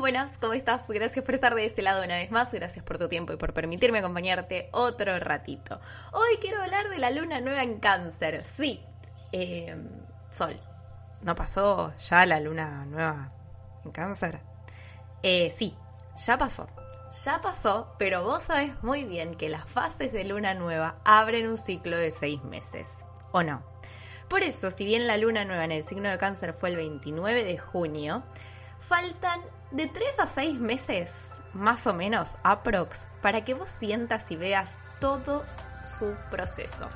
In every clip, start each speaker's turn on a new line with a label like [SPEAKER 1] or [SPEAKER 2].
[SPEAKER 1] Buenas, ¿cómo estás? Gracias por estar de este lado una vez más, gracias por tu tiempo y por permitirme acompañarte otro ratito. Hoy quiero hablar de la luna nueva en cáncer. Sí, eh, Sol, ¿no pasó ya la luna nueva en cáncer? Eh, sí, ya pasó. Ya pasó, pero vos sabés muy bien que las fases de luna nueva abren un ciclo de seis meses, ¿o no? Por eso, si bien la luna nueva en el signo de cáncer fue el 29 de junio, faltan de 3 a 6 meses, más o menos, aprox, para que vos sientas y veas todo su proceso.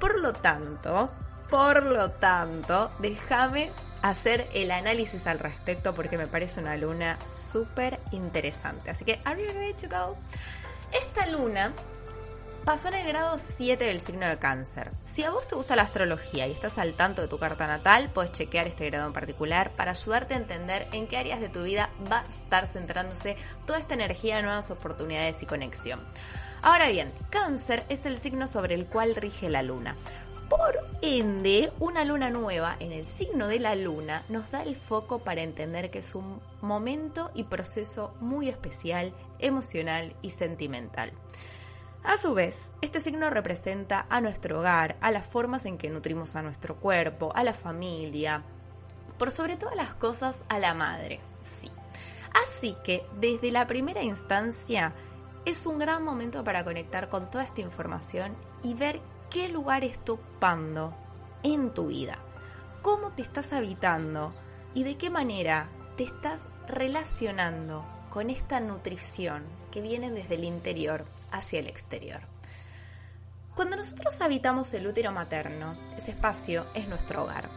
[SPEAKER 1] Por lo tanto, por lo tanto, déjame hacer el análisis al respecto porque me parece una luna súper interesante. Así que, ¿are you ready to go? Esta luna pasó en el grado 7 del signo de cáncer. Si a vos te gusta la astrología y estás al tanto de tu carta natal, puedes chequear este grado en particular para ayudarte a entender en qué áreas de tu vida va a estar centrándose toda esta energía de nuevas oportunidades y conexión. Ahora bien, cáncer es el signo sobre el cual rige la luna. Por ende, una luna nueva en el signo de la luna nos da el foco para entender que es un momento y proceso muy especial, emocional y sentimental. A su vez, este signo representa a nuestro hogar, a las formas en que nutrimos a nuestro cuerpo, a la familia, por sobre todas las cosas a la madre. Sí. Así que desde la primera instancia es un gran momento para conectar con toda esta información y ver qué lugar está ocupando en tu vida, cómo te estás habitando y de qué manera te estás relacionando con esta nutrición que viene desde el interior hacia el exterior. Cuando nosotros habitamos el útero materno, ese espacio es nuestro hogar.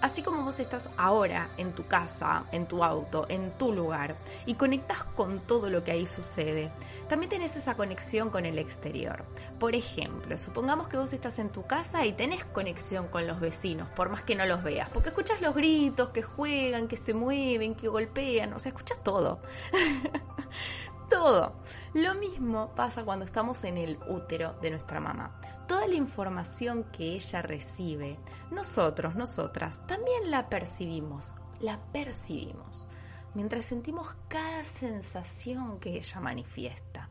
[SPEAKER 1] Así como vos estás ahora en tu casa, en tu auto, en tu lugar y conectas con todo lo que ahí sucede, también tenés esa conexión con el exterior. Por ejemplo, supongamos que vos estás en tu casa y tenés conexión con los vecinos, por más que no los veas, porque escuchas los gritos, que juegan, que se mueven, que golpean, o sea, escuchas todo. todo. Lo mismo pasa cuando estamos en el útero de nuestra mamá. Toda la información que ella recibe, nosotros, nosotras, también la percibimos, la percibimos, mientras sentimos cada sensación que ella manifiesta.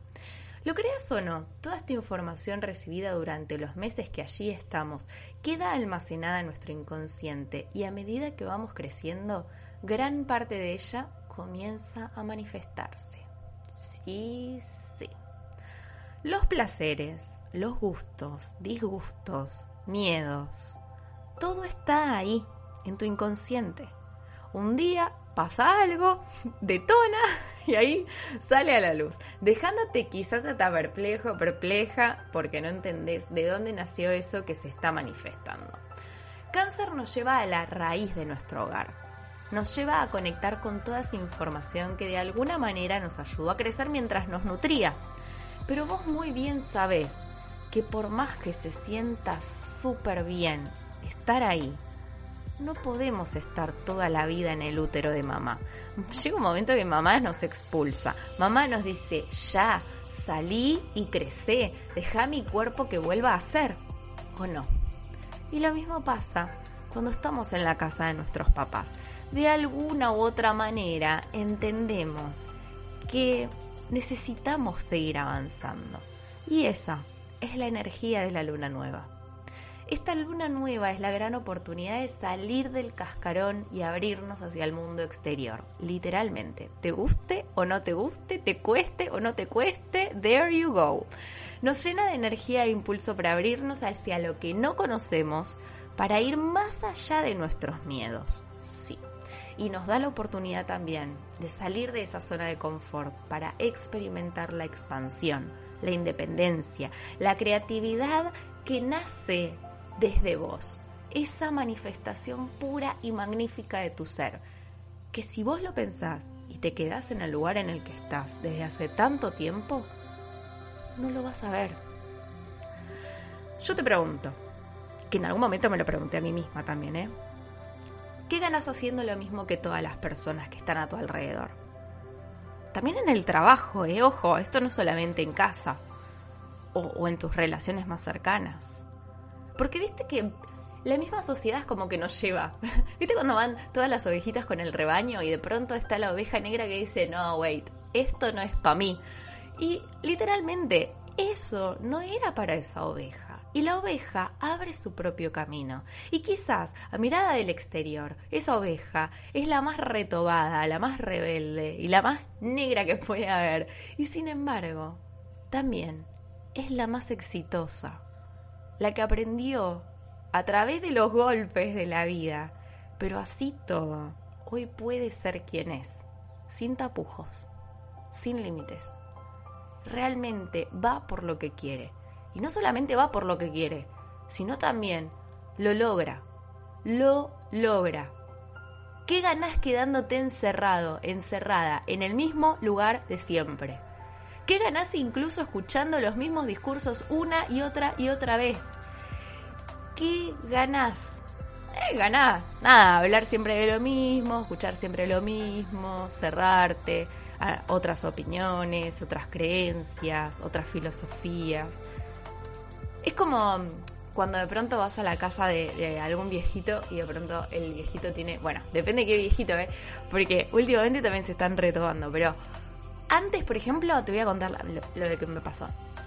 [SPEAKER 1] Lo creas o no, toda esta información recibida durante los meses que allí estamos queda almacenada en nuestro inconsciente y a medida que vamos creciendo, gran parte de ella comienza a manifestarse. Sí, sí. Los placeres, los gustos, disgustos, miedos, todo está ahí, en tu inconsciente. Un día pasa algo, detona y ahí sale a la luz, dejándote quizás hasta perplejo, perpleja, porque no entendés de dónde nació eso que se está manifestando. Cáncer nos lleva a la raíz de nuestro hogar, nos lleva a conectar con toda esa información que de alguna manera nos ayudó a crecer mientras nos nutría. Pero vos muy bien sabés que por más que se sienta súper bien estar ahí, no podemos estar toda la vida en el útero de mamá. Llega un momento que mamá nos expulsa. Mamá nos dice, ya, salí y crecé, deja mi cuerpo que vuelva a ser. ¿O no? Y lo mismo pasa cuando estamos en la casa de nuestros papás. De alguna u otra manera entendemos que necesitamos seguir avanzando. Y esa es la energía de la luna nueva. Esta luna nueva es la gran oportunidad de salir del cascarón y abrirnos hacia el mundo exterior, literalmente. Te guste o no te guste, te cueste o no te cueste, there you go. Nos llena de energía e impulso para abrirnos hacia lo que no conocemos, para ir más allá de nuestros miedos, sí. Y nos da la oportunidad también de salir de esa zona de confort para experimentar la expansión, la independencia, la creatividad que nace desde vos, esa manifestación pura y magnífica de tu ser, que si vos lo pensás y te quedas en el lugar en el que estás desde hace tanto tiempo, no lo vas a ver. Yo te pregunto, que en algún momento me lo pregunté a mí misma también, ¿eh? ¿Qué ganas haciendo lo mismo que todas las personas que están a tu alrededor? También en el trabajo, ¿eh? Ojo, esto no solamente en casa o en tus relaciones más cercanas. Porque viste que la misma sociedad es como que nos lleva. ¿Viste cuando van todas las ovejitas con el rebaño y de pronto está la oveja negra que dice, no, wait, esto no es para mí? Y literalmente, eso no era para esa oveja. Y la oveja abre su propio camino. Y quizás, a mirada del exterior, esa oveja es la más retobada, la más rebelde y la más negra que puede haber. Y sin embargo, también es la más exitosa. La que aprendió a través de los golpes de la vida. Pero así todo, hoy puede ser quien es, sin tapujos, sin límites. Realmente va por lo que quiere. Y no solamente va por lo que quiere, sino también lo logra. Lo logra. ¿Qué ganás quedándote encerrado, encerrada, en el mismo lugar de siempre? ¿Qué ganás incluso escuchando los mismos discursos una y otra y otra vez? ¿qué ganás? Eh, ganás, nada, hablar siempre de lo mismo, escuchar siempre lo mismo, cerrarte a otras opiniones, otras creencias, otras filosofías. Es como cuando de pronto vas a la casa de, algún viejito y de pronto el viejito tiene, bueno, depende de qué viejito, ¿eh? Porque últimamente también se están retomando, pero antes, por ejemplo, te voy a contar lo, de que me pasó.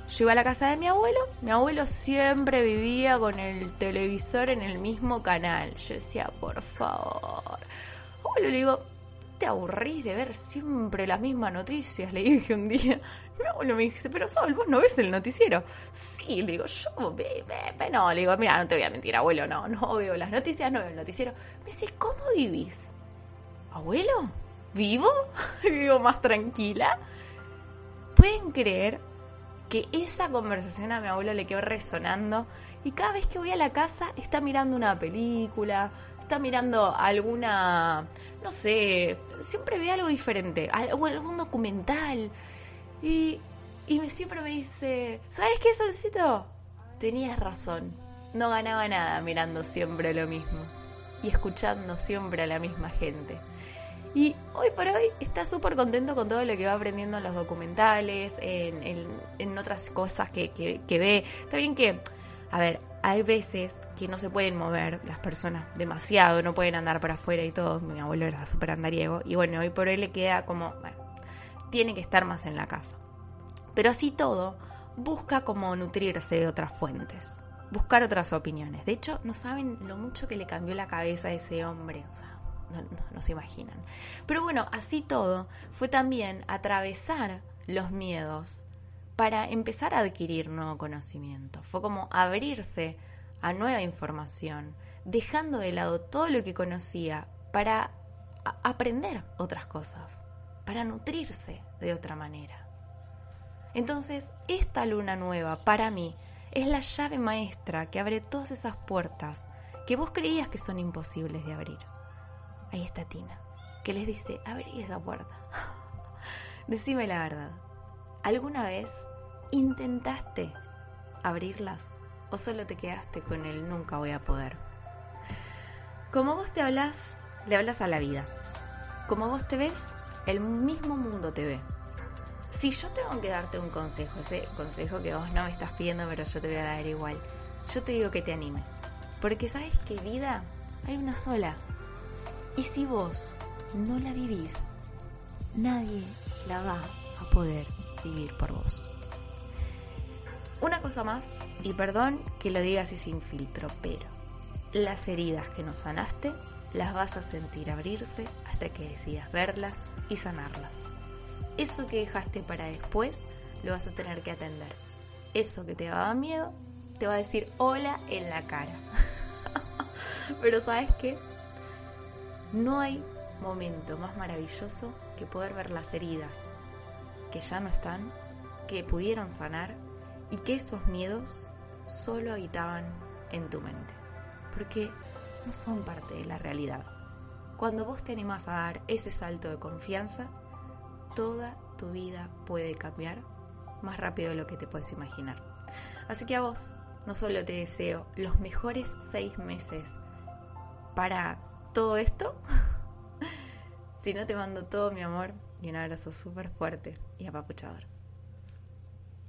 [SPEAKER 1] Yo iba a la casa de mi abuelo, mi abuelo siempre vivía con el televisor en el mismo canal. Yo decía, por favor. Abuelo, le digo, ¿te aburrís de ver siempre las mismas noticias? Le dije un día. Mi abuelo me dice, pero Sol, vos no ves el noticiero. Sí, le digo, yo, ve, no, le digo, mira, no te voy a mentir, abuelo, no, no veo las noticias, no veo el noticiero. Me dice, ¿cómo vivís? ¿Abuelo? ¿Vivo? ¿Vivo más tranquila? ¿Pueden creer que esa conversación a mi abuelo le quedó resonando y cada vez que voy a la casa está mirando una película, está mirando alguna, no sé, siempre ve algo diferente, algún documental y, y siempre me dice, ¿sabes qué, Solcito? Tenías razón, no ganaba nada mirando siempre lo mismo y escuchando siempre a la misma gente. Y hoy por hoy está súper contento con todo lo que va aprendiendo en los documentales, en, en, otras cosas que, que, ve. Está bien que, a ver, hay veces que no se pueden mover las personas demasiado, no pueden andar por afuera y todo. Mi abuelo era súper andariego. Y bueno, hoy por hoy le queda como, bueno, tiene que estar más en la casa. Pero así todo, busca como nutrirse de otras fuentes, buscar otras opiniones. De hecho, no saben lo mucho que le cambió la cabeza a ese hombre. O sea, no, se imaginan. Pero bueno, así todo fue también atravesar los miedos para empezar a adquirir nuevo conocimiento. Fue como abrirse a nueva información, dejando de lado todo lo que conocía para aprender otras cosas, para nutrirse de otra manera. Entonces, esta luna nueva para mí es la llave maestra que abre todas esas puertas que vos creías que son imposibles de abrir ahí está Tina, que les dice, abrí esa puerta. Decime la verdad, ¿alguna vez intentaste abrirlas o solo te quedaste con el nunca voy a poder? Como vos te hablas, le hablas a la vida. Como vos te ves, el mismo mundo te ve. Si yo tengo que darte un consejo, ese consejo que vos no me estás pidiendo, pero yo te voy a dar igual, yo te digo que te animes. Porque sabes que vida hay una sola y si vos no la vivís, nadie la va a poder vivir por vos. Una cosa más, y perdón que lo diga así sin filtro, pero las heridas que no sanaste las vas a sentir abrirse hasta que decidas verlas y sanarlas. Eso que dejaste para después lo vas a tener que atender. Eso que te daba miedo te va a decir hola en la cara. pero sabes qué? No hay momento más maravilloso que poder ver las heridas que ya no están, que pudieron sanar y que esos miedos solo habitaban en tu mente, porque no son parte de la realidad. Cuando vos te animás a dar ese salto de confianza, toda tu vida puede cambiar más rápido de lo que te puedes imaginar. Así que a vos, no solo te deseo los mejores seis meses para todo esto, si no te mando todo mi amor y un abrazo súper fuerte y apapuchador.